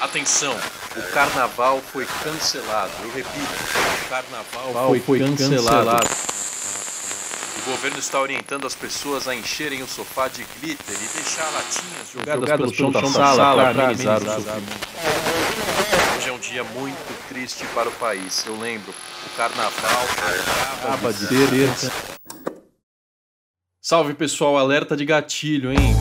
Atenção, o carnaval foi cancelado. Eu repito, o carnaval foi, foi cancelado. cancelado. O governo está orientando as pessoas a encherem o sofá de glitter e deixar latinhas jogadas, jogadas pelo, chão da, da sala, sala para amenizar o sofrimento. Hoje é um dia muito triste para o país. Eu lembro, o carnaval acaba de ter. Salve pessoal, alerta de gatilho, hein?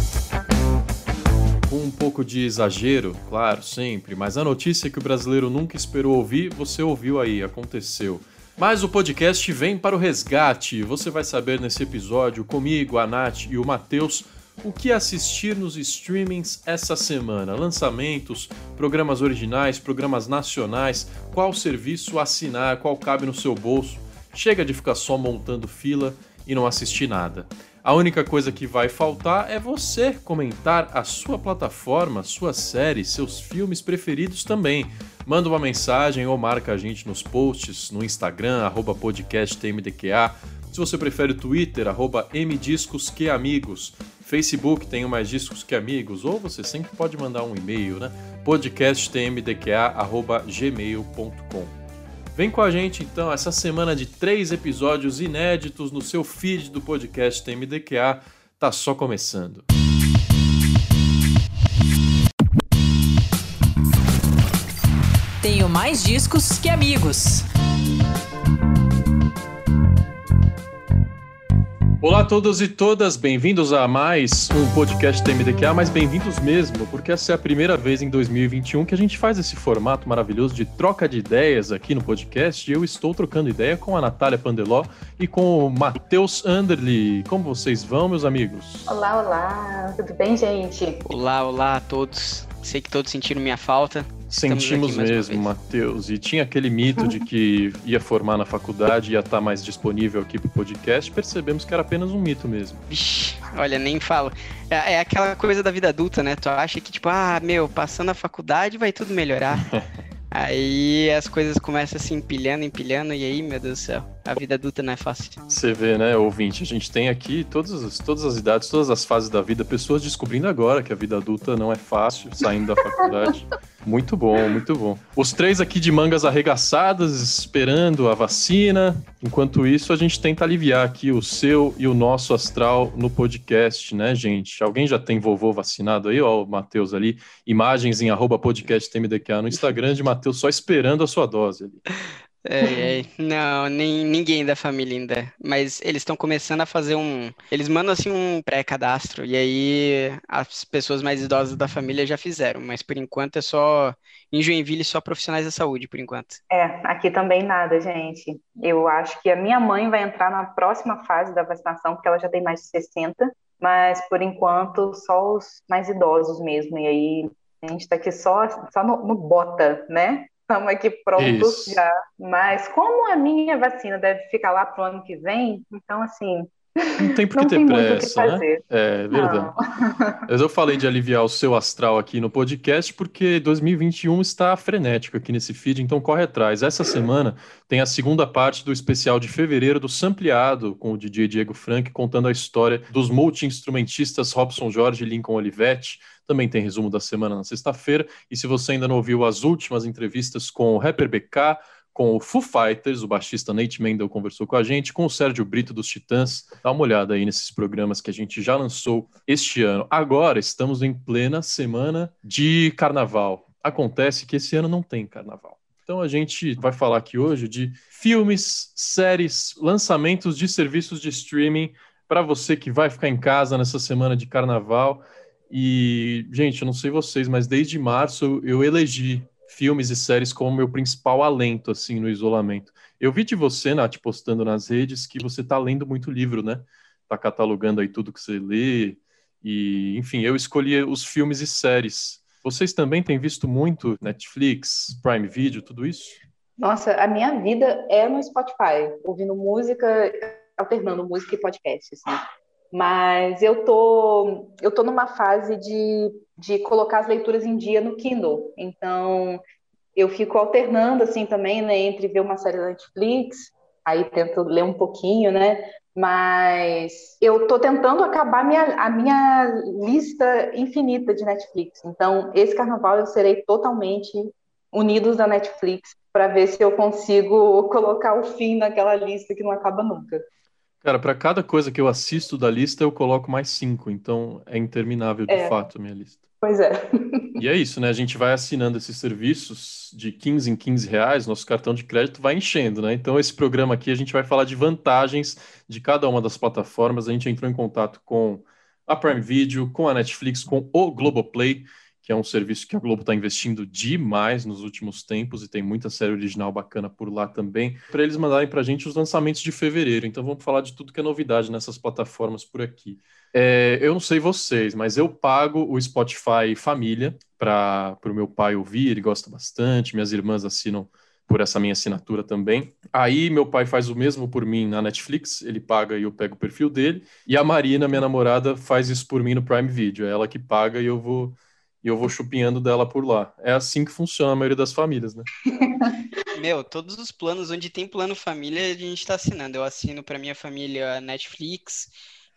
Pouco de exagero, claro, sempre, mas a notícia que o brasileiro nunca esperou ouvir, você ouviu aí, aconteceu. Mas o podcast vem para o resgate. Você vai saber nesse episódio, comigo, a Nath e o Matheus, o que assistir nos streamings essa semana. Lançamentos, programas originais, programas nacionais, qual serviço assinar, qual cabe no seu bolso. Chega de ficar só montando fila e não assistir nada. A única coisa que vai faltar é você comentar a sua plataforma, sua série, seus filmes preferidos também. Manda uma mensagem ou marca a gente nos posts, no Instagram, arroba podcasttmdqa. Se você prefere o Twitter, arroba mdiscosqueamigos. Facebook tem mais discos que amigos, ou você sempre pode mandar um e-mail, né? podcasttmdqa.gmail.com Vem com a gente então essa semana de três episódios inéditos no seu feed do podcast TMDQA. Tá só começando. Tenho mais discos que amigos. Olá a todos e todas, bem-vindos a mais um podcast do MDQA, mas bem-vindos mesmo, porque essa é a primeira vez em 2021 que a gente faz esse formato maravilhoso de troca de ideias aqui no podcast. E eu estou trocando ideia com a Natália Pandeló e com o Matheus Anderli. Como vocês vão, meus amigos? Olá, olá, tudo bem, gente? Olá, olá a todos. Sei que todos sentiram minha falta. Sentimos mesmo, Matheus. E tinha aquele mito de que ia formar na faculdade e ia estar mais disponível aqui para o podcast. Percebemos que era apenas um mito mesmo. Vixe, olha, nem falo. É, é, aquela coisa da vida adulta, né? Tu acha que, tipo, ah, meu, passando a faculdade vai tudo melhorar. Aí as coisas começam a se empilhando, empilhando, e aí, meu Deus do céu, a vida adulta não é fácil. Você vê, né, ouvinte? A gente tem aqui todas, todas as idades, todas as fases da vida, pessoas descobrindo agora que a vida adulta não é fácil, saindo da faculdade. Muito bom, muito bom. Os três aqui de mangas arregaçadas, esperando a vacina. Enquanto isso, a gente tenta aliviar aqui o seu e o nosso astral no podcast, né, gente? Alguém já tem vovô vacinado aí? Ó, o Matheus ali. Imagens em arroba podcasttmdqa no Instagram de Matheus só esperando a sua dose ali. É, é, não, nem, ninguém da família ainda. Mas eles estão começando a fazer um. Eles mandam assim um pré-cadastro. E aí as pessoas mais idosas da família já fizeram. Mas por enquanto é só. Em Joinville, só profissionais da saúde, por enquanto. É, aqui também nada, gente. Eu acho que a minha mãe vai entrar na próxima fase da vacinação, porque ela já tem mais de 60. Mas por enquanto, só os mais idosos mesmo. E aí a gente está aqui só, só no, no bota, né? Estamos aqui prontos Isso. já. Mas como a minha vacina deve ficar lá para o ano que vem, então assim. Não tem por que ter pressa, né? É verdade. Mas eu falei de aliviar o seu astral aqui no podcast porque 2021 está frenético aqui nesse feed, então corre atrás. Essa semana tem a segunda parte do especial de fevereiro do Sampleado com o DJ Diego Frank contando a história dos multi-instrumentistas Robson Jorge e Lincoln Olivetti também tem resumo da semana na sexta-feira. E se você ainda não ouviu as últimas entrevistas com o rapper BK, com o Foo Fighters, o baixista Nate Mendel conversou com a gente, com o Sérgio Brito dos Titãs. Dá uma olhada aí nesses programas que a gente já lançou este ano. Agora estamos em plena semana de carnaval. Acontece que esse ano não tem carnaval. Então a gente vai falar aqui hoje de filmes, séries, lançamentos de serviços de streaming para você que vai ficar em casa nessa semana de carnaval e, gente, eu não sei vocês, mas desde março eu elegi filmes e séries como meu principal alento, assim, no isolamento. Eu vi de você, Nath, postando nas redes que você tá lendo muito livro, né? Tá catalogando aí tudo que você lê. E, enfim, eu escolhi os filmes e séries. Vocês também têm visto muito Netflix, Prime Video, tudo isso? Nossa, a minha vida é no Spotify, ouvindo música, alternando música e podcast, assim. Mas eu tô, eu tô numa fase de, de colocar as leituras em dia no Kindle. Então, eu fico alternando assim também, né, entre ver uma série da Netflix, aí tento ler um pouquinho, né? Mas eu estou tentando acabar minha, a minha lista infinita de Netflix. Então, esse carnaval eu serei totalmente unidos da Netflix para ver se eu consigo colocar o fim naquela lista que não acaba nunca. Cara, para cada coisa que eu assisto da lista, eu coloco mais cinco. Então, é interminável de é. fato a minha lista. Pois é. E é isso, né? A gente vai assinando esses serviços de 15 em 15 reais, nosso cartão de crédito vai enchendo, né? Então, esse programa aqui a gente vai falar de vantagens de cada uma das plataformas. A gente entrou em contato com a Prime Video, com a Netflix, com o Globoplay, que é um serviço que a Globo está investindo demais nos últimos tempos e tem muita série original bacana por lá também, para eles mandarem para a gente os lançamentos de fevereiro. Então, vamos falar de tudo que é novidade nessas plataformas por aqui. É, eu não sei vocês, mas eu pago o Spotify Família para o meu pai ouvir, ele gosta bastante, minhas irmãs assinam por essa minha assinatura também. Aí meu pai faz o mesmo por mim na Netflix, ele paga e eu pego o perfil dele. E a Marina, minha namorada, faz isso por mim no Prime Video. É ela que paga e eu vou e eu vou chupinhando dela por lá. É assim que funciona a maioria das famílias, né? Meu, todos os planos onde tem plano família a gente está assinando. Eu assino para minha família Netflix,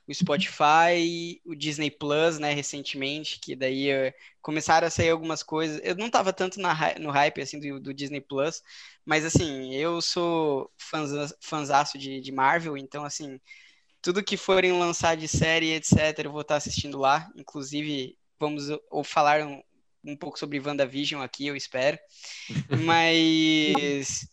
o Spotify, o Disney Plus, né, recentemente, que daí uh, começaram a sair algumas coisas. Eu não tava tanto na, no hype, assim, do, do, Disney Plus, mas, assim, eu sou fãs, fãzaço de, de Marvel, então, assim, tudo que forem lançar de série, etc., eu vou estar assistindo lá. Inclusive, vamos ou falar um, um pouco sobre WandaVision aqui, eu espero. Mas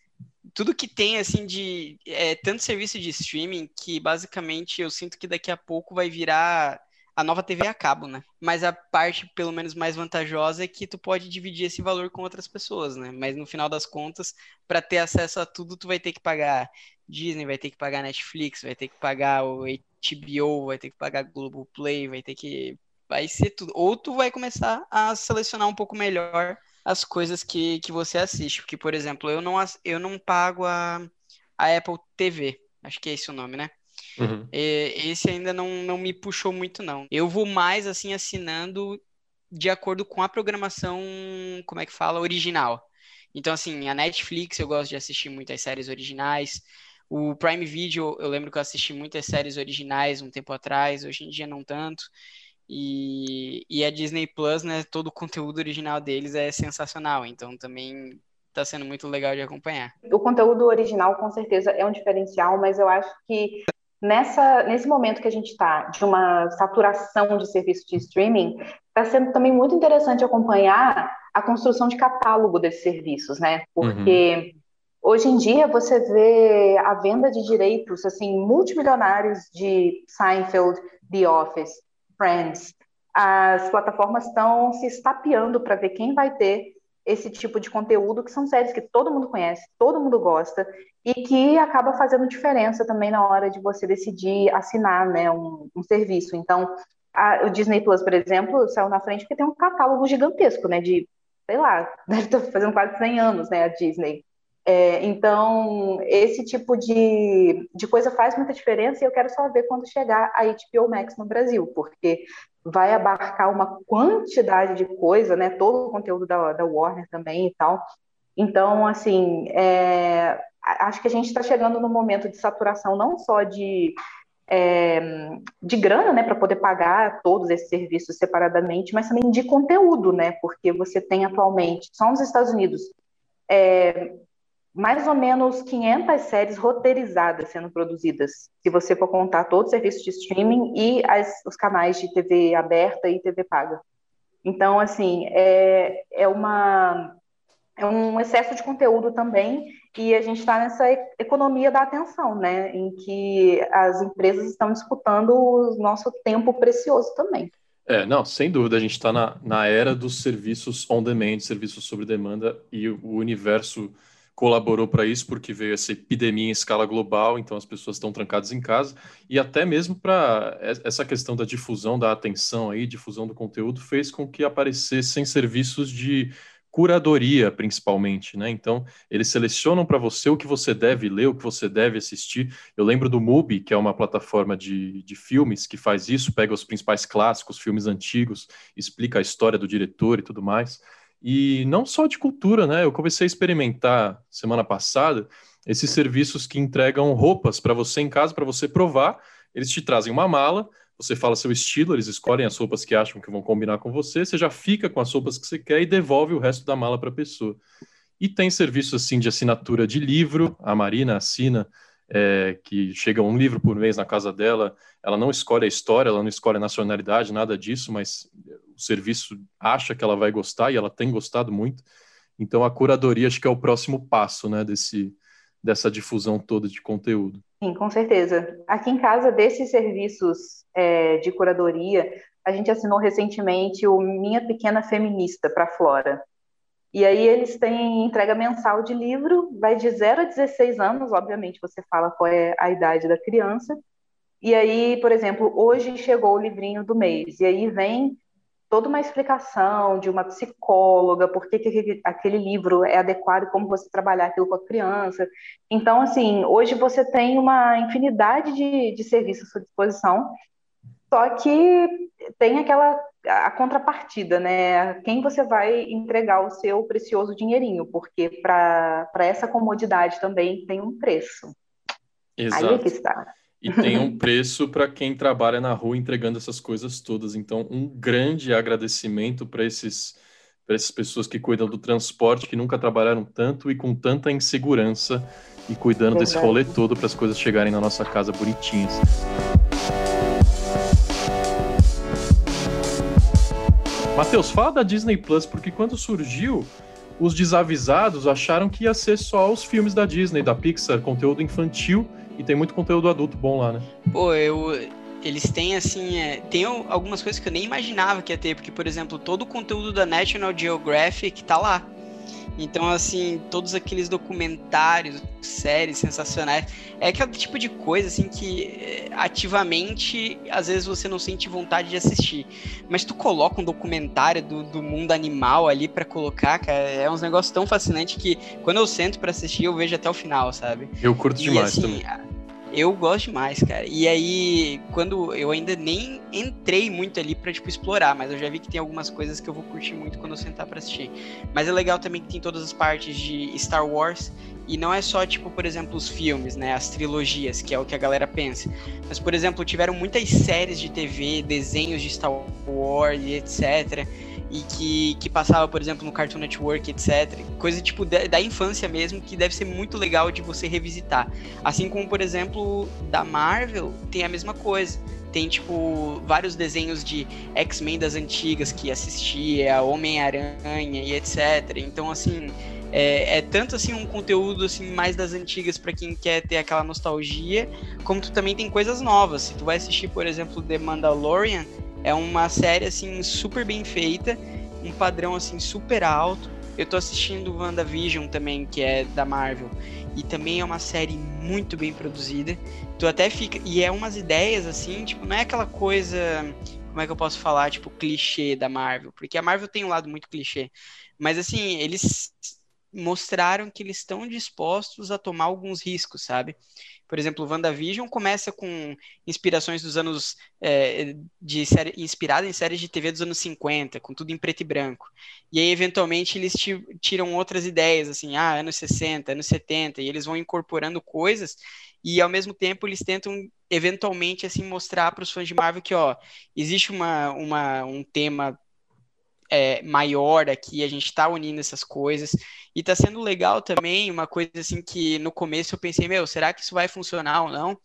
tudo que tem, assim, de é, tanto serviço de streaming que basicamente eu sinto que daqui a pouco vai virar a nova TV a cabo, né? Mas a parte, pelo menos, mais vantajosa é que tu pode dividir esse valor com outras pessoas, né? Mas no final das contas, para ter acesso a tudo, tu vai ter que pagar Disney, vai ter que pagar Netflix, vai ter que pagar o HBO, vai ter que pagar Globoplay, vai ter que. Vai ser tudo. Ou tu vai começar a selecionar um pouco melhor as coisas que, que você assiste. Porque, por exemplo, eu não, eu não pago a, a Apple TV. Acho que é esse o nome, né? Uhum. esse ainda não, não me puxou muito, não. Eu vou mais, assim, assinando de acordo com a programação, como é que fala, original. Então, assim, a Netflix eu gosto de assistir muitas séries originais. O Prime Video, eu lembro que eu assisti muitas séries originais um tempo atrás, hoje em dia não tanto. E, e a Disney Plus, né, todo o conteúdo original deles é sensacional, então também está sendo muito legal de acompanhar. O conteúdo original, com certeza, é um diferencial, mas eu acho que nessa, nesse momento que a gente está, de uma saturação de serviço de streaming, está sendo também muito interessante acompanhar a construção de catálogo desses serviços, né? Porque. Uhum. Hoje em dia você vê a venda de direitos assim multimilionários de Seinfeld, The Office, Friends. As plataformas estão se estapeando para ver quem vai ter esse tipo de conteúdo, que são séries que todo mundo conhece, todo mundo gosta, e que acaba fazendo diferença também na hora de você decidir assinar né, um, um serviço. Então, a, o Disney Plus, por exemplo, saiu na frente porque tem um catálogo gigantesco, né? De, sei lá, deve estar fazendo quase 100 anos, né? A Disney. É, então, esse tipo de, de coisa faz muita diferença e eu quero só ver quando chegar a HBO Max no Brasil, porque vai abarcar uma quantidade de coisa, né? Todo o conteúdo da, da Warner também e tal. Então, assim, é, acho que a gente está chegando no momento de saturação não só de, é, de grana, né, para poder pagar todos esses serviços separadamente, mas também de conteúdo, né? Porque você tem atualmente, só nos Estados Unidos, é, mais ou menos 500 séries roteirizadas sendo produzidas, se você for contar todos os serviços de streaming e as, os canais de TV aberta e TV paga. Então, assim, é, é, uma, é um excesso de conteúdo também, e a gente está nessa economia da atenção, né, em que as empresas estão disputando o nosso tempo precioso também. É, não, sem dúvida, a gente está na, na era dos serviços on demand, serviços sobre demanda, e o universo colaborou para isso, porque veio essa epidemia em escala global, então as pessoas estão trancadas em casa, e até mesmo para essa questão da difusão da atenção aí, difusão do conteúdo, fez com que aparecessem serviços de curadoria, principalmente, né? Então, eles selecionam para você o que você deve ler, o que você deve assistir. Eu lembro do Mubi, que é uma plataforma de, de filmes que faz isso, pega os principais clássicos, filmes antigos, explica a história do diretor e tudo mais. E não só de cultura, né? Eu comecei a experimentar semana passada esses serviços que entregam roupas para você em casa, para você provar. Eles te trazem uma mala, você fala seu estilo, eles escolhem as roupas que acham que vão combinar com você, você já fica com as roupas que você quer e devolve o resto da mala para a pessoa. E tem serviço assim de assinatura de livro, a Marina assina, é, que chega um livro por mês na casa dela, ela não escolhe a história, ela não escolhe a nacionalidade, nada disso, mas serviço acha que ela vai gostar e ela tem gostado muito. Então a curadoria acho que é o próximo passo, né, desse, dessa difusão toda de conteúdo. Sim, com certeza. Aqui em casa, desses serviços é, de curadoria, a gente assinou recentemente o Minha Pequena Feminista para Flora. E aí eles têm entrega mensal de livro, vai de 0 a 16 anos, obviamente você fala qual é a idade da criança. E aí, por exemplo, hoje chegou o livrinho do mês, e aí vem toda uma explicação de uma psicóloga, por que, que aquele livro é adequado, como você trabalhar aquilo com a criança. Então, assim, hoje você tem uma infinidade de, de serviços à sua disposição, só que tem aquela a contrapartida, né? Quem você vai entregar o seu precioso dinheirinho, porque para essa comodidade também tem um preço. Exato. Aí é que está. E tem um preço para quem trabalha na rua entregando essas coisas todas. Então, um grande agradecimento para esses para essas pessoas que cuidam do transporte, que nunca trabalharam tanto e com tanta insegurança e cuidando desse rolê todo para as coisas chegarem na nossa casa bonitinhas. Matheus, fala da Disney Plus, porque quando surgiu, os desavisados acharam que ia ser só os filmes da Disney, da Pixar, conteúdo infantil, e tem muito conteúdo adulto bom lá, né? Pô, eu. Eles têm, assim, é, tem algumas coisas que eu nem imaginava que ia ter, porque, por exemplo, todo o conteúdo da National Geographic tá lá. Então, assim, todos aqueles documentários, séries sensacionais, é aquele tipo de coisa, assim, que eh, ativamente, às vezes você não sente vontade de assistir. Mas tu coloca um documentário do, do mundo animal ali para colocar, cara, é uns negócios tão fascinantes que quando eu sento para assistir, eu vejo até o final, sabe? Eu curto e, demais assim, também. Eu gosto demais, cara. E aí, quando eu ainda nem entrei muito ali pra, tipo, explorar, mas eu já vi que tem algumas coisas que eu vou curtir muito quando eu sentar pra assistir. Mas é legal também que tem todas as partes de Star Wars. E não é só, tipo, por exemplo, os filmes, né? As trilogias, que é o que a galera pensa. Mas, por exemplo, tiveram muitas séries de TV, desenhos de Star Wars e etc e que, que passava, por exemplo, no Cartoon Network, etc. Coisa tipo da, da, infância mesmo, que deve ser muito legal de você revisitar. Assim como, por exemplo, da Marvel, tem a mesma coisa. Tem, tipo, vários desenhos de X-Men das antigas que assistia, Homem-Aranha e etc. Então, assim, é, é, tanto assim um conteúdo assim mais das antigas para quem quer ter aquela nostalgia, como tu também tem coisas novas. Se tu vai assistir, por exemplo, The Mandalorian, é uma série assim super bem feita, um padrão assim super alto. Eu tô assistindo WandaVision também, que é da Marvel, e também é uma série muito bem produzida. Tu até fica e é umas ideias assim, tipo, não é aquela coisa, como é que eu posso falar, tipo, clichê da Marvel, porque a Marvel tem um lado muito clichê. Mas assim, eles mostraram que eles estão dispostos a tomar alguns riscos, sabe? Por exemplo, WandaVision começa com inspirações dos anos. É, de série, inspirada em séries de TV dos anos 50, com tudo em preto e branco. E aí, eventualmente, eles tiram outras ideias, assim, ah, anos 60, anos 70, e eles vão incorporando coisas, e ao mesmo tempo eles tentam, eventualmente, assim, mostrar para os fãs de Marvel que, ó, existe uma, uma, um tema é, maior aqui, a gente está unindo essas coisas. E está sendo legal também, uma coisa assim que no começo eu pensei, meu, será que isso vai funcionar ou não?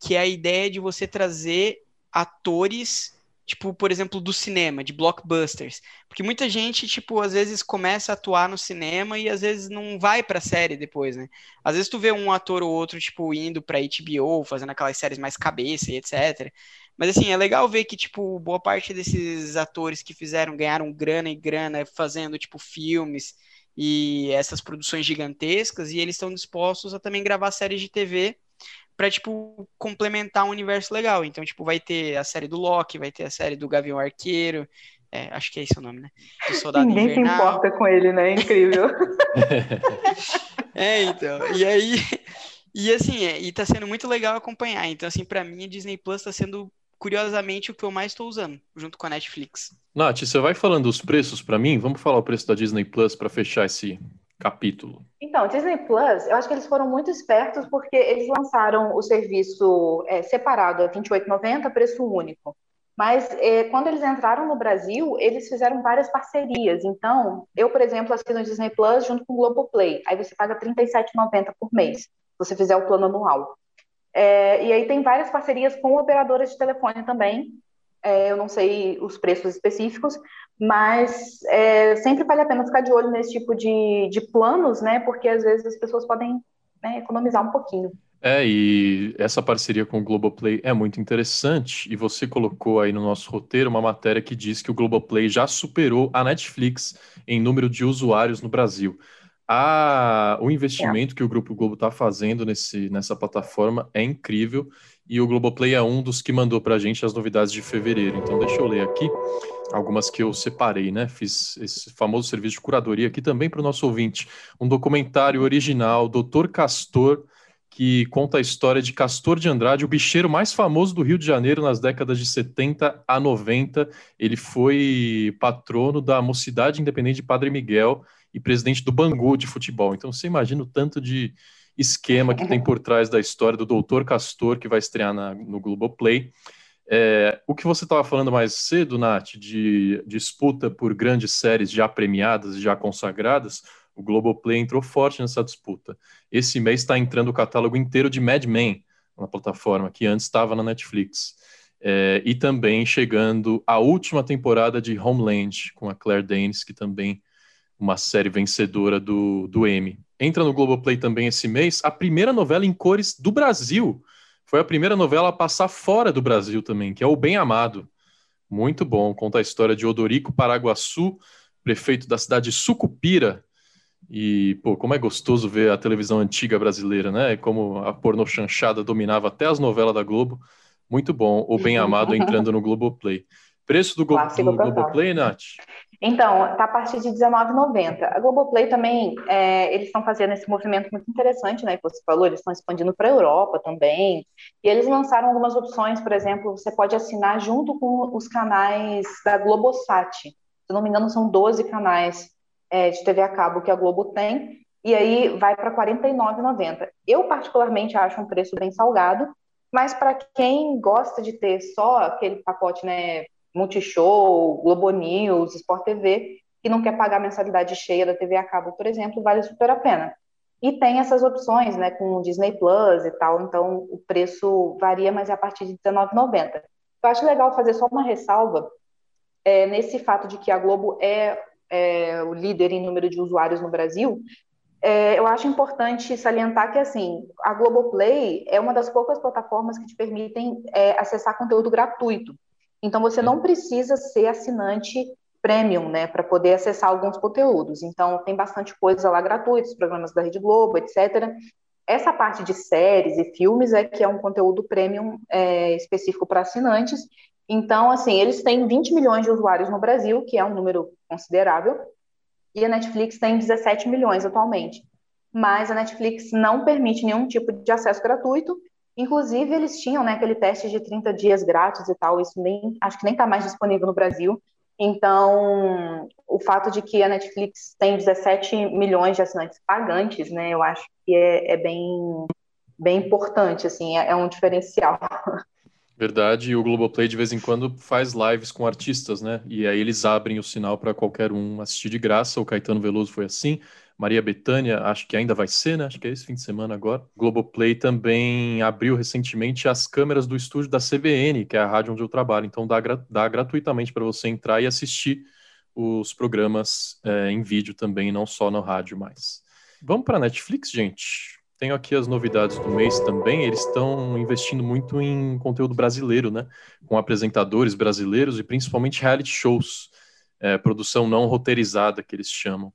Que é a ideia de você trazer atores, tipo, por exemplo, do cinema, de blockbusters. Porque muita gente, tipo, às vezes começa a atuar no cinema e às vezes não vai pra série depois, né? Às vezes tu vê um ator ou outro, tipo, indo pra HBO, fazendo aquelas séries mais cabeça e etc. Mas assim, é legal ver que, tipo, boa parte desses atores que fizeram, ganharam grana e grana fazendo, tipo, filmes e essas produções gigantescas, e eles estão dispostos a também gravar séries de TV para tipo, complementar um universo legal. Então, tipo, vai ter a série do Loki, vai ter a série do Gavião Arqueiro, é, acho que é esse o nome, né? Do Soldado Ninguém Invernal. se importa com ele, né? É incrível. é, então. E aí... E assim, é, e tá sendo muito legal acompanhar. Então, assim, para mim, a Disney Plus tá sendo curiosamente, o que eu mais estou usando, junto com a Netflix. Nath, você vai falando os preços para mim? Vamos falar o preço da Disney Plus para fechar esse capítulo. Então, Disney Plus, eu acho que eles foram muito espertos porque eles lançaram o serviço é, separado a R$ 28,90, preço único. Mas é, quando eles entraram no Brasil, eles fizeram várias parcerias. Então, eu, por exemplo, assino o Disney Plus junto com o Globoplay. Aí você paga R$ 37,90 por mês, se você fizer o plano anual. É, e aí tem várias parcerias com operadoras de telefone também. É, eu não sei os preços específicos, mas é, sempre vale a pena ficar de olho nesse tipo de, de planos, né? Porque às vezes as pessoas podem né, economizar um pouquinho. É, e essa parceria com o Globoplay é muito interessante, e você colocou aí no nosso roteiro uma matéria que diz que o Globoplay já superou a Netflix em número de usuários no Brasil. A, o investimento é. que o Grupo Globo está fazendo nesse, nessa plataforma é incrível e o Globoplay é um dos que mandou para a gente as novidades de fevereiro. Então, deixa eu ler aqui algumas que eu separei, né? Fiz esse famoso serviço de curadoria aqui também para o nosso ouvinte. Um documentário original, Doutor Castor, que conta a história de Castor de Andrade, o bicheiro mais famoso do Rio de Janeiro nas décadas de 70 a 90. Ele foi patrono da Mocidade Independente de Padre Miguel e presidente do Bangu de futebol. Então você imagina o tanto de esquema que tem por trás da história do Doutor Castor, que vai estrear na, no Globoplay. É, o que você estava falando mais cedo, Nath, de disputa por grandes séries já premiadas e já consagradas, o Globoplay entrou forte nessa disputa. Esse mês está entrando o catálogo inteiro de Mad Men na plataforma, que antes estava na Netflix. É, e também chegando a última temporada de Homeland, com a Claire Danes, que também uma série vencedora do, do Emmy. Entra no Globoplay também esse mês a primeira novela em cores do Brasil. Foi a primeira novela a passar fora do Brasil também, que é O Bem Amado. Muito bom, conta a história de Odorico Paraguaçu, prefeito da cidade de Sucupira. E, pô, como é gostoso ver a televisão antiga brasileira, né? Como a porno chanchada dominava até as novelas da Globo. Muito bom, O Bem Amado entrando no Globoplay. Preço do, Glo do Globoplay, Nath? Então, está a partir de R$19,90. A Globoplay também, é, eles estão fazendo esse movimento muito interessante, né, que você falou, eles estão expandindo para a Europa também, e eles lançaram algumas opções, por exemplo, você pode assinar junto com os canais da Globosat, se não me engano são 12 canais é, de TV a cabo que a Globo tem, e aí vai para R$ 49,90. Eu particularmente acho um preço bem salgado, mas para quem gosta de ter só aquele pacote, né, Multishow, Globo News, Sport TV, que não quer pagar a mensalidade cheia da TV a cabo, por exemplo, vale super a pena. E tem essas opções, né, com Disney Plus e tal, então o preço varia, mas é a partir de R$19,90. Eu acho legal fazer só uma ressalva é, nesse fato de que a Globo é, é, o líder em número de usuários no Brasil. É, eu acho importante salientar que assim a Globoplay é uma das poucas plataformas que te permitem é, acessar conteúdo gratuito. Então, você não precisa ser assinante premium, né, para poder acessar alguns conteúdos. Então, tem bastante coisa lá gratuita, os programas da Rede Globo, etc. Essa parte de séries e filmes é que é um conteúdo premium é, específico para assinantes. Então, assim, eles têm 20 milhões de usuários no Brasil, que é um número considerável, e a Netflix tem 17 milhões atualmente. Mas a Netflix não permite nenhum tipo de acesso gratuito, Inclusive, eles tinham né, aquele teste de 30 dias grátis e tal, isso nem acho que nem está mais disponível no Brasil. Então, o fato de que a Netflix tem 17 milhões de assinantes pagantes, né, eu acho que é, é bem, bem importante, assim, é, é um diferencial. Verdade, e o Globoplay de vez em quando faz lives com artistas, né? E aí eles abrem o sinal para qualquer um assistir de graça. O Caetano Veloso foi assim, Maria Bethânia, acho que ainda vai ser, né? Acho que é esse fim de semana agora. Globoplay também abriu recentemente as câmeras do estúdio da CBN, que é a rádio onde eu trabalho. Então dá, dá gratuitamente para você entrar e assistir os programas é, em vídeo também, não só no rádio mais. Vamos para Netflix, gente. Tenho aqui as novidades do mês também. Eles estão investindo muito em conteúdo brasileiro, né? Com apresentadores brasileiros e principalmente reality shows, é, produção não roteirizada que eles chamam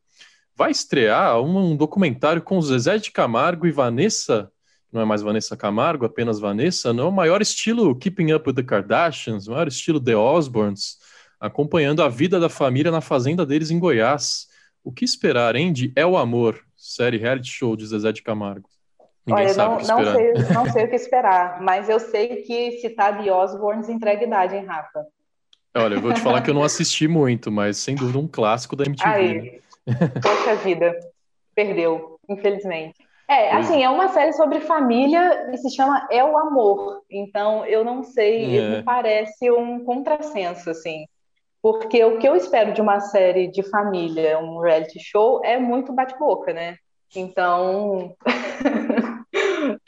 vai estrear um, documentário com Zezé de Camargo e Vanessa, não é mais Vanessa Camargo, apenas Vanessa, não, o maior estilo Keeping Up with the Kardashians, o maior estilo The Osbournes, acompanhando a vida da família na fazenda deles em Goiás. O que esperar, hein, de É o Amor, série reality show de Zezé de Camargo? Ninguém Olha, sabe não. Não sei, não sei o que esperar, mas eu sei que citar The Osbournes entrega idade, hein, Rafa? Olha, eu vou te falar que eu não assisti muito, mas sem dúvida um clássico da MTV. Aí, né? Poxa vida, perdeu. infelizmente. É, assim, é uma série sobre família e se chama É o Amor. Então, eu não sei, é. me parece um contrassenso, assim. Porque o que eu espero de uma série de família, um reality show, é muito bate-boca, né? Então.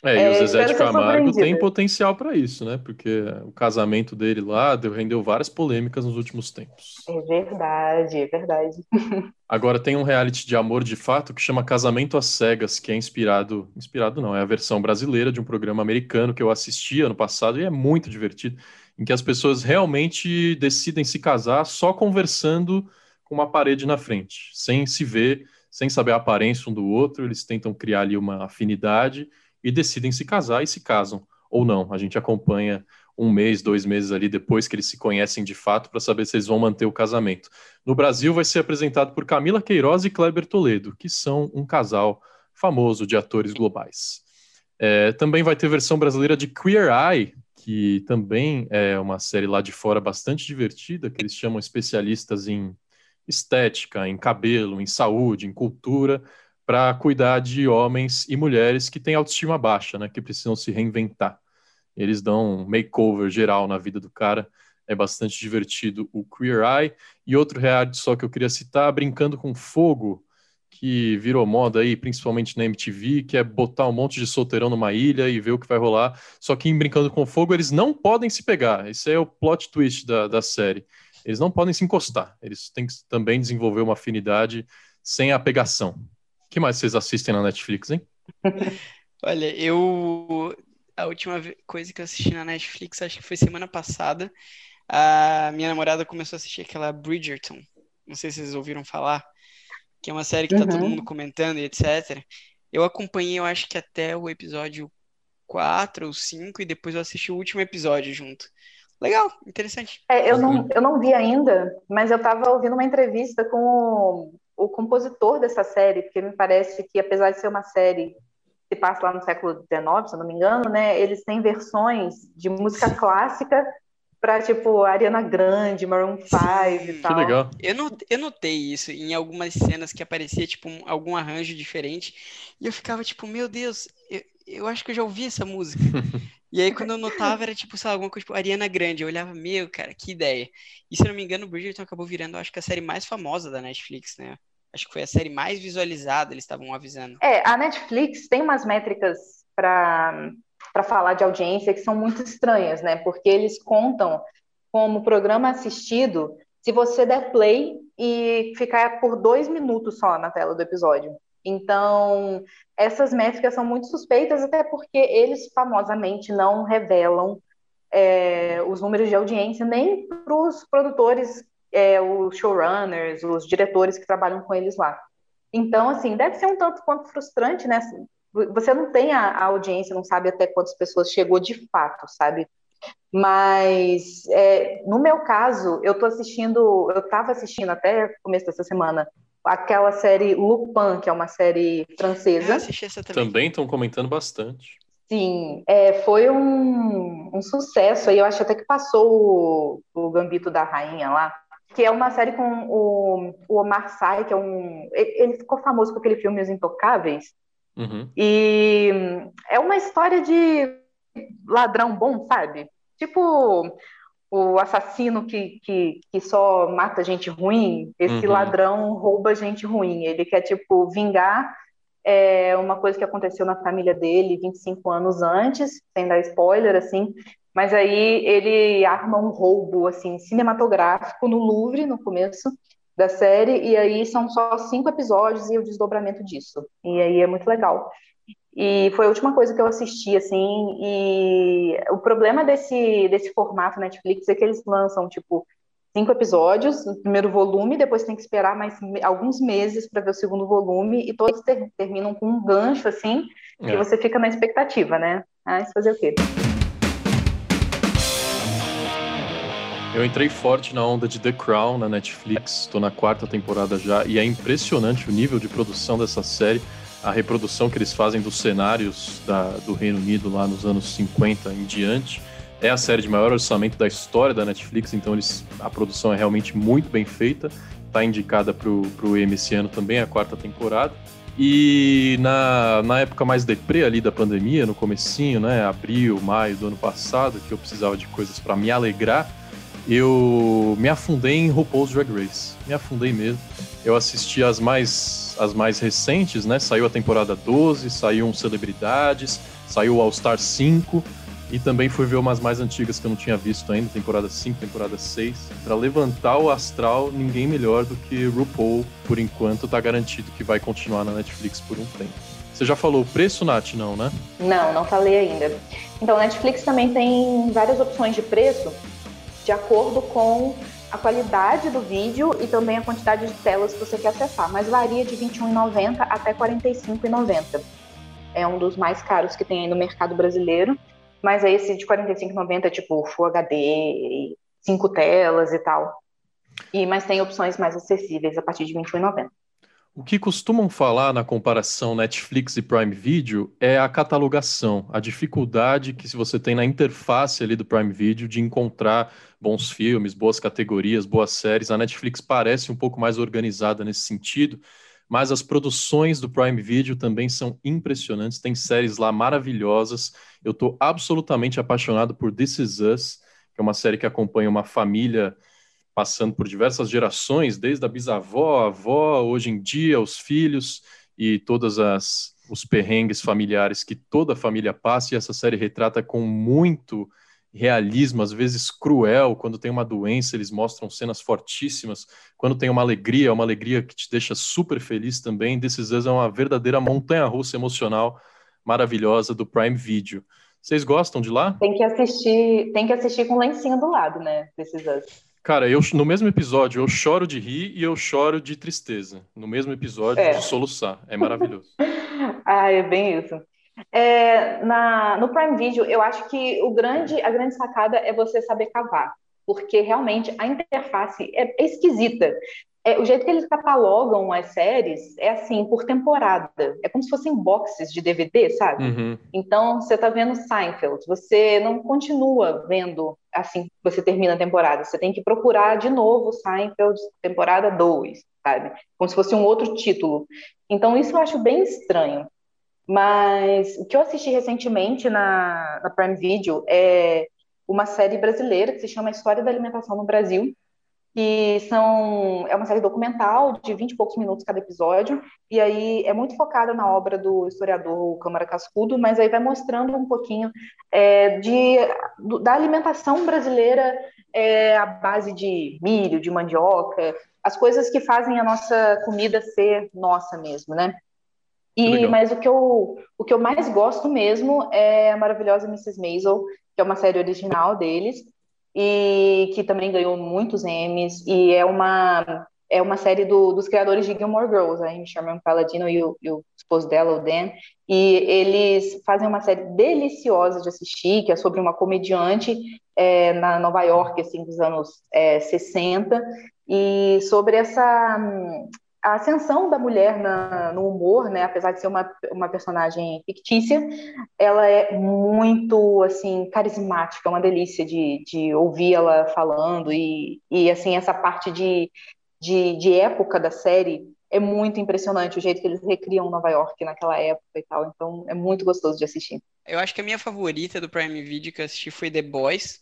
É, e o é, Zezé de Camargo tem potencial para isso, né? Porque o casamento dele lá deu, rendeu várias polêmicas nos últimos tempos. É verdade, é verdade. Agora tem um reality de amor de fato que chama Casamento às Cegas, que é inspirado. Inspirado não, é a versão brasileira de um programa americano que eu assisti ano passado e é muito divertido, em que as pessoas realmente decidem se casar só conversando com uma parede na frente, sem se ver, sem saber a aparência um do outro, eles tentam criar ali uma afinidade e decidem se casar e se casam. Ou não, a gente acompanha um mês, dois meses ali depois que eles se conhecem de fato para saber se eles vão manter o casamento. No Brasil vai ser apresentado por Camila Queiroz e Kleber Toledo, que são um casal famoso de atores globais. É, também vai ter versão brasileira de Queer Eye, que também é uma série lá de fora bastante divertida, que eles chamam especialistas em estética, em cabelo, em saúde, em cultura, para cuidar de homens e mulheres que têm autoestima baixa, né, que precisam se reinventar. Eles dão um makeover geral na vida do cara. É bastante divertido o Queer Eye. E outro reality só que eu queria citar, Brincando com Fogo, que virou moda aí, principalmente na MTV, que é botar um monte de solteirão numa ilha e ver o que vai rolar. Só que em Brincando com Fogo eles não podem se pegar. Esse é o plot twist da, da série. Eles não podem se encostar. Eles têm que também desenvolver uma afinidade sem a pegação que mais vocês assistem na Netflix, hein? Olha, eu. A última coisa que eu assisti na Netflix, acho que foi semana passada. A minha namorada começou a assistir aquela Bridgerton. Não sei se vocês ouviram falar. Que é uma série que tá uhum. todo mundo comentando e etc. Eu acompanhei, eu acho que até o episódio 4 ou 5, e depois eu assisti o último episódio junto. Legal, interessante. É, eu, não, eu não vi ainda, mas eu estava ouvindo uma entrevista com o compositor dessa série, porque me parece que, apesar de ser uma série que passa lá no século XIX, se eu não me engano, né, eles têm versões de música clássica para tipo Ariana Grande, Maroon 5 e tal. Que legal. Eu, not, eu notei isso em algumas cenas que aparecia tipo um, algum arranjo diferente e eu ficava tipo, meu Deus, eu, eu acho que eu já ouvi essa música. E aí, quando eu notava, era tipo, sei lá, alguma coisa tipo Ariana Grande. Eu olhava, meu, cara, que ideia. E se eu não me engano, o Bridgerton acabou virando, acho que a série mais famosa da Netflix, né? Acho que foi a série mais visualizada, eles estavam avisando. É, a Netflix tem umas métricas para para falar de audiência que são muito estranhas, né? Porque eles contam como programa assistido se você der play e ficar por dois minutos só na tela do episódio. Então, essas métricas são muito suspeitas, até porque eles famosamente não revelam é, os números de audiência nem para os produtores, é, os showrunners, os diretores que trabalham com eles lá. Então, assim, deve ser um tanto quanto frustrante, né? Você não tem a, a audiência, não sabe até quantas pessoas chegou de fato, sabe? Mas é, no meu caso, eu tô assistindo, eu estava assistindo até começo dessa semana aquela série Lupin, que é uma série francesa. assisti essa também. Também estão comentando bastante. Sim, é, foi um, um sucesso aí, eu acho até que passou o, o Gambito da Rainha lá, que é uma série com o, o Omar Sy, que é um... Ele ficou famoso com aquele filme Os Intocáveis, uhum. e é uma história de ladrão bom, sabe? Tipo o assassino que, que, que só mata gente ruim, esse uhum. ladrão rouba gente ruim. Ele quer, tipo, vingar é, uma coisa que aconteceu na família dele 25 anos antes, sem dar spoiler, assim. Mas aí ele arma um roubo, assim, cinematográfico no Louvre, no começo da série, e aí são só cinco episódios e o desdobramento disso. E aí é muito legal. E foi a última coisa que eu assisti, assim, e o problema desse, desse formato Netflix é que eles lançam, tipo, cinco episódios no primeiro volume, depois tem que esperar mais alguns meses para ver o segundo volume, e todos ter, terminam com um gancho, assim, é. e você fica na expectativa, né? Ah, isso fazer o quê? Eu entrei forte na onda de The Crown na Netflix, estou na quarta temporada já, e é impressionante o nível de produção dessa série a reprodução que eles fazem dos cenários da, do Reino Unido lá nos anos 50 em diante. É a série de maior orçamento da história da Netflix, então eles, a produção é realmente muito bem feita. Está indicada para o Emmy esse ano também, a quarta temporada. E na, na época mais deprê ali da pandemia, no comecinho, né, abril, maio do ano passado, que eu precisava de coisas para me alegrar, eu me afundei em RuPaul's Drag Race. Me afundei mesmo. Eu assisti as mais as mais recentes, né? Saiu a temporada 12, saiu um Celebridades, saiu o All Star 5 e também fui ver umas mais antigas que eu não tinha visto ainda, temporada 5, temporada 6. Para levantar o astral, ninguém melhor do que RuPaul, por enquanto tá garantido que vai continuar na Netflix por um tempo. Você já falou o preço, Nath, não, né? Não, não falei ainda. Então, Netflix também tem várias opções de preço de acordo com a qualidade do vídeo e também a quantidade de telas que você quer acessar, mas varia de R$ 21,90 até R$ 45,90. É um dos mais caros que tem aí no mercado brasileiro, mas é esse de R$ 45,90 é tipo Full HD, cinco telas e tal. E, mas tem opções mais acessíveis a partir de R$ 21,90. O que costumam falar na comparação Netflix e Prime Video é a catalogação, a dificuldade que você tem na interface ali do Prime Video de encontrar bons filmes, boas categorias, boas séries. A Netflix parece um pouco mais organizada nesse sentido, mas as produções do Prime Video também são impressionantes. Tem séries lá maravilhosas. Eu estou absolutamente apaixonado por This Is Us, que é uma série que acompanha uma família passando por diversas gerações, desde a bisavó, a avó, hoje em dia, os filhos e todas as os perrengues familiares que toda família passa, e essa série retrata com muito realismo, às vezes cruel, quando tem uma doença, eles mostram cenas fortíssimas, quando tem uma alegria, uma alegria que te deixa super feliz também, Us é uma verdadeira montanha-russa emocional maravilhosa do Prime Video. Vocês gostam de lá? Tem que assistir, tem que assistir com lencinho do lado, né? Us. Cara, eu no mesmo episódio eu choro de rir e eu choro de tristeza. No mesmo episódio é. de soluçar. É maravilhoso. ah, é bem isso. É, na, no Prime Video, eu acho que o grande, a grande sacada é você saber cavar, porque realmente a interface é, é esquisita é, o jeito que eles catalogam as séries é assim, por temporada. É como se fossem boxes de DVD, sabe? Uhum. Então, você está vendo Seinfeld, você não continua vendo assim você termina a temporada. Você tem que procurar de novo Seinfeld, temporada 2, sabe? Como se fosse um outro título. Então, isso eu acho bem estranho. Mas o que eu assisti recentemente na, na Prime Video é uma série brasileira que se chama História da Alimentação no Brasil que são é uma série documental de 20 e poucos minutos cada episódio, e aí é muito focada na obra do historiador Câmara Cascudo, mas aí vai mostrando um pouquinho é, de, da alimentação brasileira é, à base de milho, de mandioca, as coisas que fazem a nossa comida ser nossa mesmo, né? E, mas o que, eu, o que eu mais gosto mesmo é a maravilhosa Mrs. Maisel, que é uma série original deles, e que também ganhou muitos Emmys, e é uma, é uma série do, dos criadores de Gilmore Girls, a Amy Sherman Palladino e o, e o esposo dela, o Dan, e eles fazem uma série deliciosa de assistir, que é sobre uma comediante é, na Nova York, assim, dos anos é, 60, e sobre essa a ascensão da mulher na, no humor, né, apesar de ser uma, uma personagem fictícia, ela é muito, assim, carismática, é uma delícia de, de ouvir ela falando e, e assim, essa parte de, de, de época da série é muito impressionante o jeito que eles recriam Nova York naquela época e tal, então é muito gostoso de assistir. Eu acho que a minha favorita do Prime Video que eu assisti foi The Boys,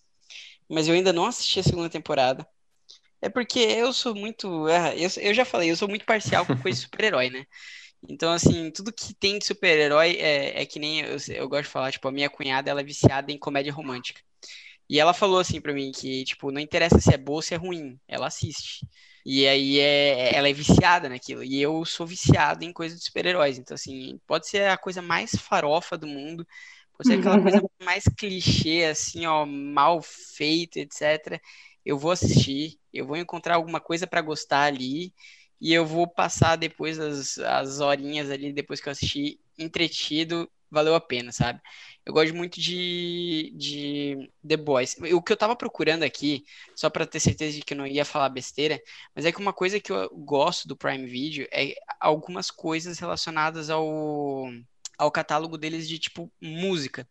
mas eu ainda não assisti a segunda temporada. É porque eu sou muito. É, eu, eu já falei, eu sou muito parcial com coisa de super-herói, né? Então, assim, tudo que tem de super-herói é, é que nem eu, eu gosto de falar, tipo, a minha cunhada, ela é viciada em comédia romântica. E ela falou assim para mim que, tipo, não interessa se é boa ou se é ruim, ela assiste. E aí é, ela é viciada naquilo. E eu sou viciado em coisa de super-heróis. Então, assim, pode ser a coisa mais farofa do mundo, pode ser aquela coisa mais clichê, assim, ó, mal feita, etc eu vou assistir, eu vou encontrar alguma coisa para gostar ali e eu vou passar depois as, as horinhas ali, depois que eu assisti, entretido, valeu a pena, sabe? Eu gosto muito de, de The Boys. O que eu tava procurando aqui, só para ter certeza de que eu não ia falar besteira, mas é que uma coisa que eu gosto do Prime Video é algumas coisas relacionadas ao, ao catálogo deles de tipo música.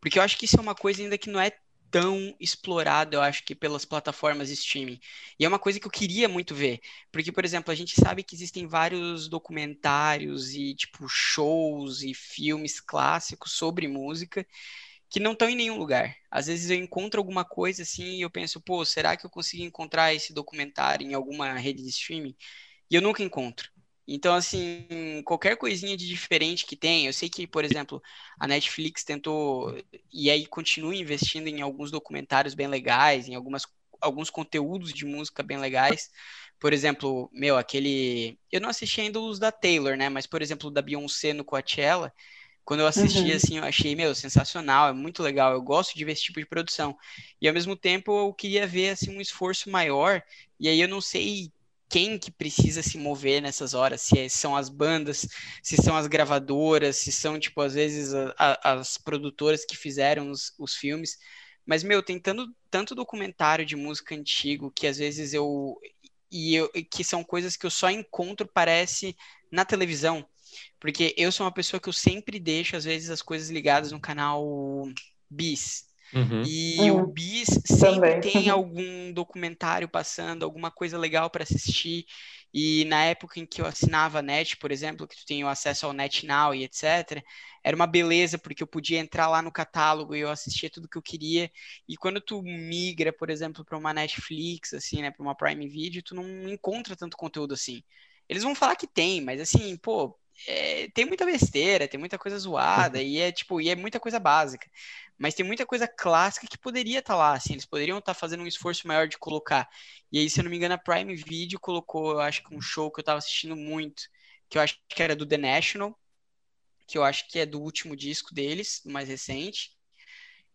Porque eu acho que isso é uma coisa ainda que não é tão explorado, eu acho que pelas plataformas de streaming. E é uma coisa que eu queria muito ver, porque por exemplo, a gente sabe que existem vários documentários e tipo shows e filmes clássicos sobre música que não estão em nenhum lugar. Às vezes eu encontro alguma coisa assim e eu penso, pô, será que eu consigo encontrar esse documentário em alguma rede de streaming? E eu nunca encontro. Então, assim, qualquer coisinha de diferente que tem, eu sei que, por exemplo, a Netflix tentou, e aí continua investindo em alguns documentários bem legais, em algumas, alguns conteúdos de música bem legais. Por exemplo, meu, aquele. Eu não assisti ainda os da Taylor, né? Mas, por exemplo, da Beyoncé no Coachella, quando eu assisti, uhum. assim, eu achei, meu, sensacional, é muito legal, eu gosto de ver esse tipo de produção. E, ao mesmo tempo, eu queria ver, assim, um esforço maior, e aí eu não sei quem que precisa se mover nessas horas, se é, são as bandas, se são as gravadoras, se são, tipo, às vezes a, a, as produtoras que fizeram os, os filmes. Mas, meu, tem tanto, tanto documentário de música antigo que às vezes eu. E eu, que são coisas que eu só encontro, parece, na televisão. Porque eu sou uma pessoa que eu sempre deixo, às vezes, as coisas ligadas no canal Bis, Uhum. E uhum. o Bis sempre Também. tem algum documentário passando, alguma coisa legal para assistir. E na época em que eu assinava a Net, por exemplo, que tu tem o acesso ao Net Now e etc., era uma beleza, porque eu podia entrar lá no catálogo e eu assistia tudo que eu queria. E quando tu migra, por exemplo, para uma Netflix, assim, né, para uma Prime Video, tu não encontra tanto conteúdo assim. Eles vão falar que tem, mas assim, pô, é, tem muita besteira, tem muita coisa zoada e é tipo, e é muita coisa básica. Mas tem muita coisa clássica que poderia estar tá lá, assim, eles poderiam estar tá fazendo um esforço maior de colocar. E aí, se eu não me engano, a Prime Video colocou, eu acho que um show que eu estava assistindo muito, que eu acho que era do The National, que eu acho que é do último disco deles, mais recente,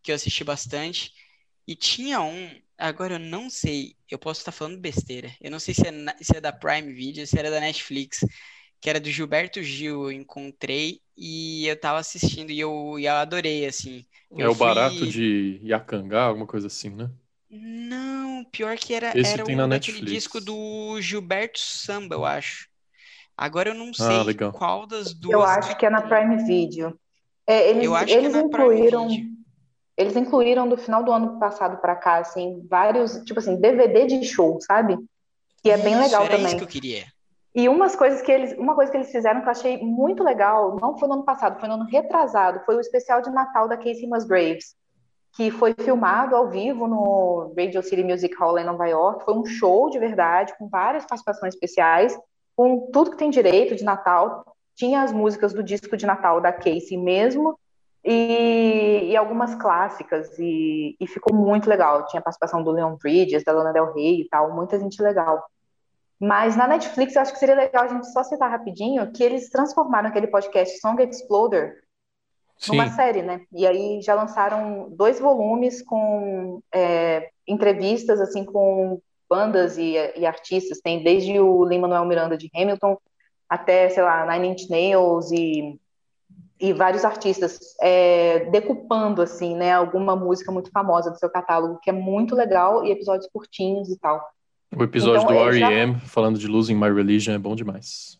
que eu assisti bastante. E tinha um, agora eu não sei, eu posso estar tá falando besteira. Eu não sei se é, se é da Prime Video, se era da Netflix, que era do Gilberto Gil, eu encontrei e eu tava assistindo e eu, e eu adorei, assim. Eu é o fui... barato de Iacangá, alguma coisa assim, né? Não, pior que era, Esse era tem um, aquele disco do Gilberto Samba, eu acho. Agora eu não ah, sei ah, qual das duas. Eu acho que é na Prime Video. É, eles eles é incluíram. Eles incluíram do final do ano passado para cá, assim, vários, tipo assim, DVD de show, sabe? Que é bem legal era também. Isso que eu queria. E umas coisas que eles, uma coisa que eles fizeram que eu achei muito legal, não foi no ano passado, foi no ano retrasado, foi o especial de Natal da Casey Musgraves, que foi filmado ao vivo no Radio City Music Hall em Nova York. Foi um show de verdade, com várias participações especiais, com tudo que tem direito de Natal. Tinha as músicas do disco de Natal da Casey mesmo, e, e, algumas clássicas, e, e, ficou muito legal. Tinha a participação do Leon Bridges, da Lana Del Rey e tal, muita gente legal. Mas na Netflix, eu acho que seria legal a gente só citar rapidinho que eles transformaram aquele podcast Song Exploder Sim. numa série, né? E aí já lançaram dois volumes com é, entrevistas, assim, com bandas e, e, artistas. Tem desde o Lin-Manuel Miranda de Hamilton até, sei lá, Nine Inch Nails e, e vários artistas é, decupando, assim, né? Alguma música muito famosa do seu catálogo, que é muito legal, e episódios curtinhos e tal. O episódio então, do R.E.M. Já... falando de Losing My Religion é bom demais.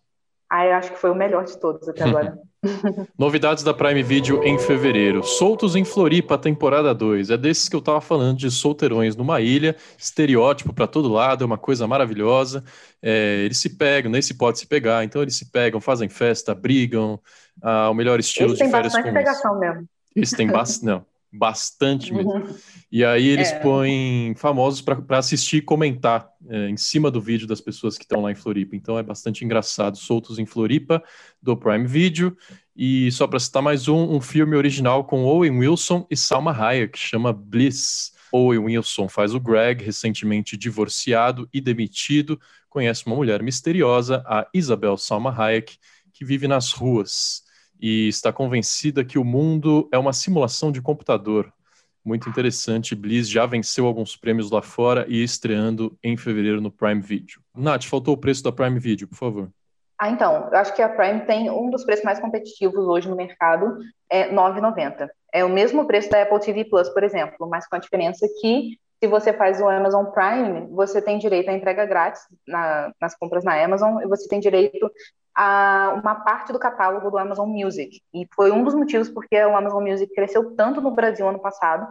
Ah, eu acho que foi o melhor de todos até agora. Novidades da Prime Video em fevereiro. Soltos em Floripa, temporada 2. É desses que eu tava falando, de solteirões numa ilha, estereótipo para todo lado, é uma coisa maravilhosa. É, eles se pegam, nem se pode se pegar, então eles se pegam, fazem festa, brigam. Ah, o melhor estilo eles de férias com Eles têm bastante pegação mesmo. Eles têm bastante. Não, bastante mesmo. Uhum. E aí eles é. põem famosos para assistir e comentar é, em cima do vídeo das pessoas que estão lá em Floripa. Então é bastante engraçado. Soltos em Floripa, do Prime Video. E só para citar mais um, um filme original com Owen Wilson e Salma Hayek, que chama Bliss. Owen Wilson faz o Greg, recentemente divorciado e demitido. Conhece uma mulher misteriosa, a Isabel Salma Hayek, que vive nas ruas e está convencida que o mundo é uma simulação de computador. Muito interessante. Bliss já venceu alguns prêmios lá fora e estreando em fevereiro no Prime Video. Nath, faltou o preço da Prime Video, por favor. Ah, então, eu acho que a Prime tem um dos preços mais competitivos hoje no mercado, é R$ 9,90. É o mesmo preço da Apple TV Plus, por exemplo, mas com a diferença que se você faz o Amazon Prime, você tem direito à entrega grátis na, nas compras na Amazon e você tem direito a uma parte do catálogo do Amazon Music. E foi um dos motivos porque o Amazon Music cresceu tanto no Brasil ano passado,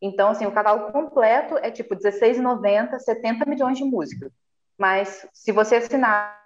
Então, assim, o catálogo completo é tipo R$16,90, 70 milhões de músicas. Mas se você assinar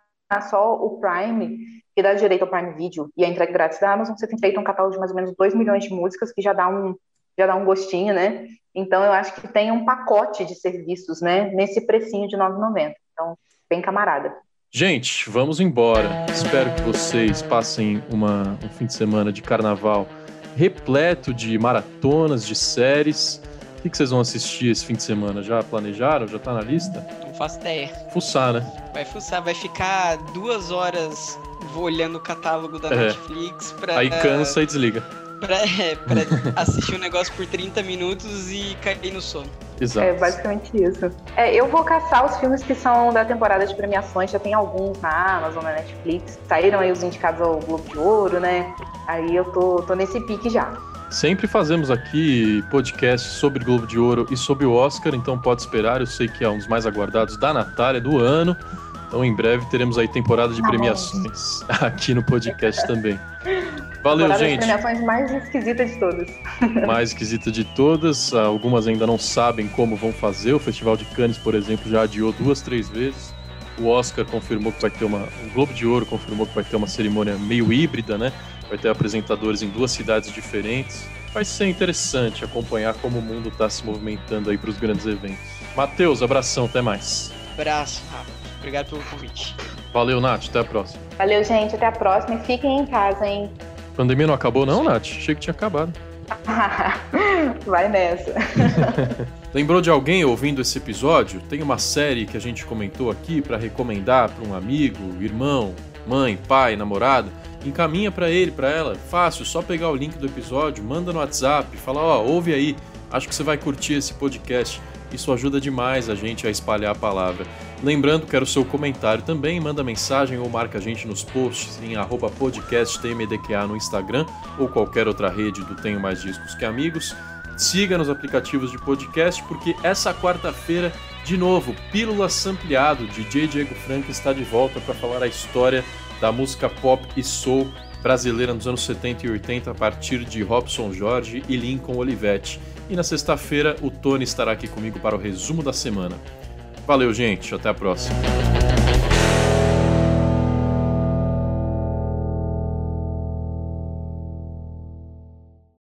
só o Prime, que dá direito ao Prime Video e a entrega grátis da Amazon, você tem feito um catálogo de mais ou menos 2 milhões de músicas, que já dá um, já dá um gostinho, né? Então, eu acho que tem um pacote de serviços, né, nesse precinho de R$ 9,90. Então, bem camarada. Gente, vamos embora. Espero que vocês passem uma, um fim de semana de carnaval repleto de maratonas, de séries. O que, que vocês vão assistir esse fim de semana? Já planejaram? Já tá na lista? Não faço ideia. Fuçar, né? Vai fuçar, vai ficar duas horas olhando o catálogo da é. Netflix pra. Aí cansa e desliga pra, é, pra assistir um negócio por 30 minutos e cair no sono. Exato. É basicamente isso. É, eu vou caçar os filmes que são da temporada de premiações, já tem alguns na Amazon, na Netflix. Saíram aí os indicados ao Globo de Ouro, né? Aí eu tô, tô nesse pique já. Sempre fazemos aqui podcasts sobre Globo de Ouro e sobre o Oscar, então pode esperar. Eu sei que é um dos mais aguardados da Natália do ano. Então, em breve teremos aí temporada de premiações aqui no podcast também. Valeu, temporada gente. As premiações mais esquisitas de todas. Mais esquisita de todas. Algumas ainda não sabem como vão fazer. O Festival de Cannes, por exemplo, já adiou duas, três vezes. O Oscar confirmou que vai ter uma. O Globo de Ouro confirmou que vai ter uma cerimônia meio híbrida, né? Vai ter apresentadores em duas cidades diferentes. Vai ser interessante acompanhar como o mundo está se movimentando aí para os grandes eventos. Matheus, abração, até mais. Abraço, Rafa. Obrigado pelo convite. Valeu, Nath. Até a próxima. Valeu, gente. Até a próxima. E fiquem em casa, hein? A pandemia não acabou, não, Nath? Achei que tinha acabado. Vai nessa. Lembrou de alguém ouvindo esse episódio? Tem uma série que a gente comentou aqui para recomendar para um amigo, irmão, mãe, pai, namorado? Encaminha para ele, para ela. Fácil, só pegar o link do episódio, manda no WhatsApp, fala, ó, oh, ouve aí. Acho que você vai curtir esse podcast. Isso ajuda demais a gente a espalhar a palavra. Lembrando, quero o seu comentário também, manda mensagem ou marca a gente nos posts em podcasttmdqa no Instagram ou qualquer outra rede do Tenho Mais Discos Que Amigos. Siga nos aplicativos de podcast, porque essa quarta-feira, de novo, Pílula Sampleado, DJ Diego Franco está de volta para falar a história da música pop e soul brasileira nos anos 70 e 80 a partir de Robson Jorge e Lincoln Olivetti. E na sexta-feira o Tony estará aqui comigo para o resumo da semana. Valeu, gente. Até a próxima.